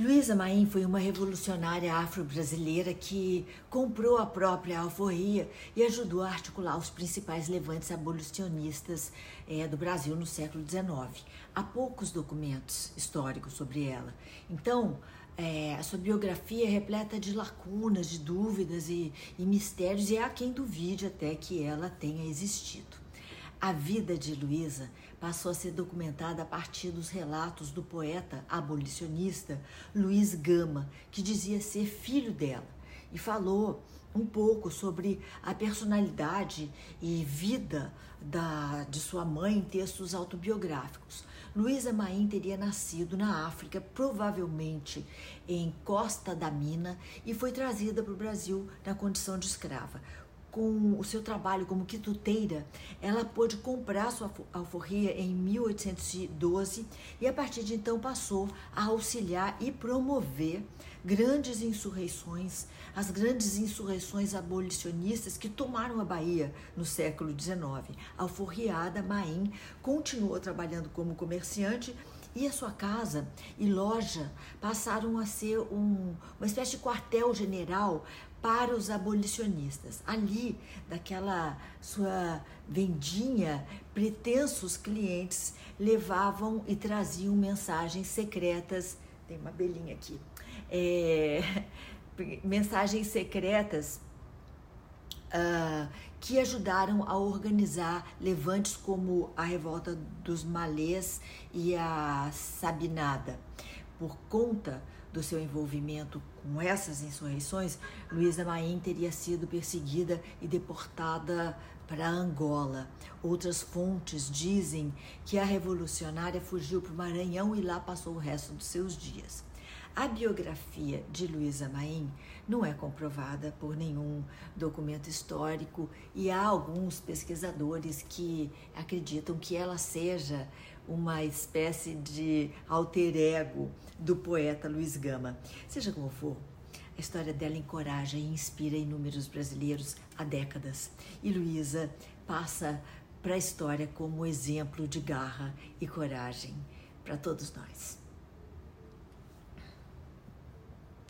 Luísa Maim foi uma revolucionária afro-brasileira que comprou a própria alforria e ajudou a articular os principais levantes abolicionistas é, do Brasil no século XIX. Há poucos documentos históricos sobre ela. Então, é, a sua biografia é repleta de lacunas, de dúvidas e, e mistérios, e há quem duvide até que ela tenha existido. A vida de Luísa passou a ser documentada a partir dos relatos do poeta abolicionista Luiz Gama, que dizia ser filho dela, e falou um pouco sobre a personalidade e vida da, de sua mãe em textos autobiográficos. Luísa Maim teria nascido na África, provavelmente em Costa da Mina, e foi trazida para o Brasil na condição de escrava com o seu trabalho como quituteira, ela pôde comprar sua alforria em 1812 e a partir de então passou a auxiliar e promover grandes insurreições, as grandes insurreições abolicionistas que tomaram a Bahia no século XIX. A alforriada Maim continuou trabalhando como comerciante e a sua casa e loja passaram a ser um, uma espécie de quartel-general para os abolicionistas. Ali, daquela sua vendinha, pretensos clientes levavam e traziam mensagens secretas. Tem uma belinha aqui. É, mensagens secretas uh, que ajudaram a organizar levantes como a revolta dos malês e a sabinada. Por conta do seu envolvimento com essas insurreições, Luísa Maim teria sido perseguida e deportada para Angola. Outras fontes dizem que a revolucionária fugiu para o Maranhão e lá passou o resto dos seus dias. A biografia de Luísa Maim não é comprovada por nenhum documento histórico e há alguns pesquisadores que acreditam que ela seja uma espécie de alter ego do poeta Luiz Gama. Seja como for, a história dela encoraja e inspira inúmeros brasileiros há décadas. E Luísa passa para a história como exemplo de garra e coragem para todos nós.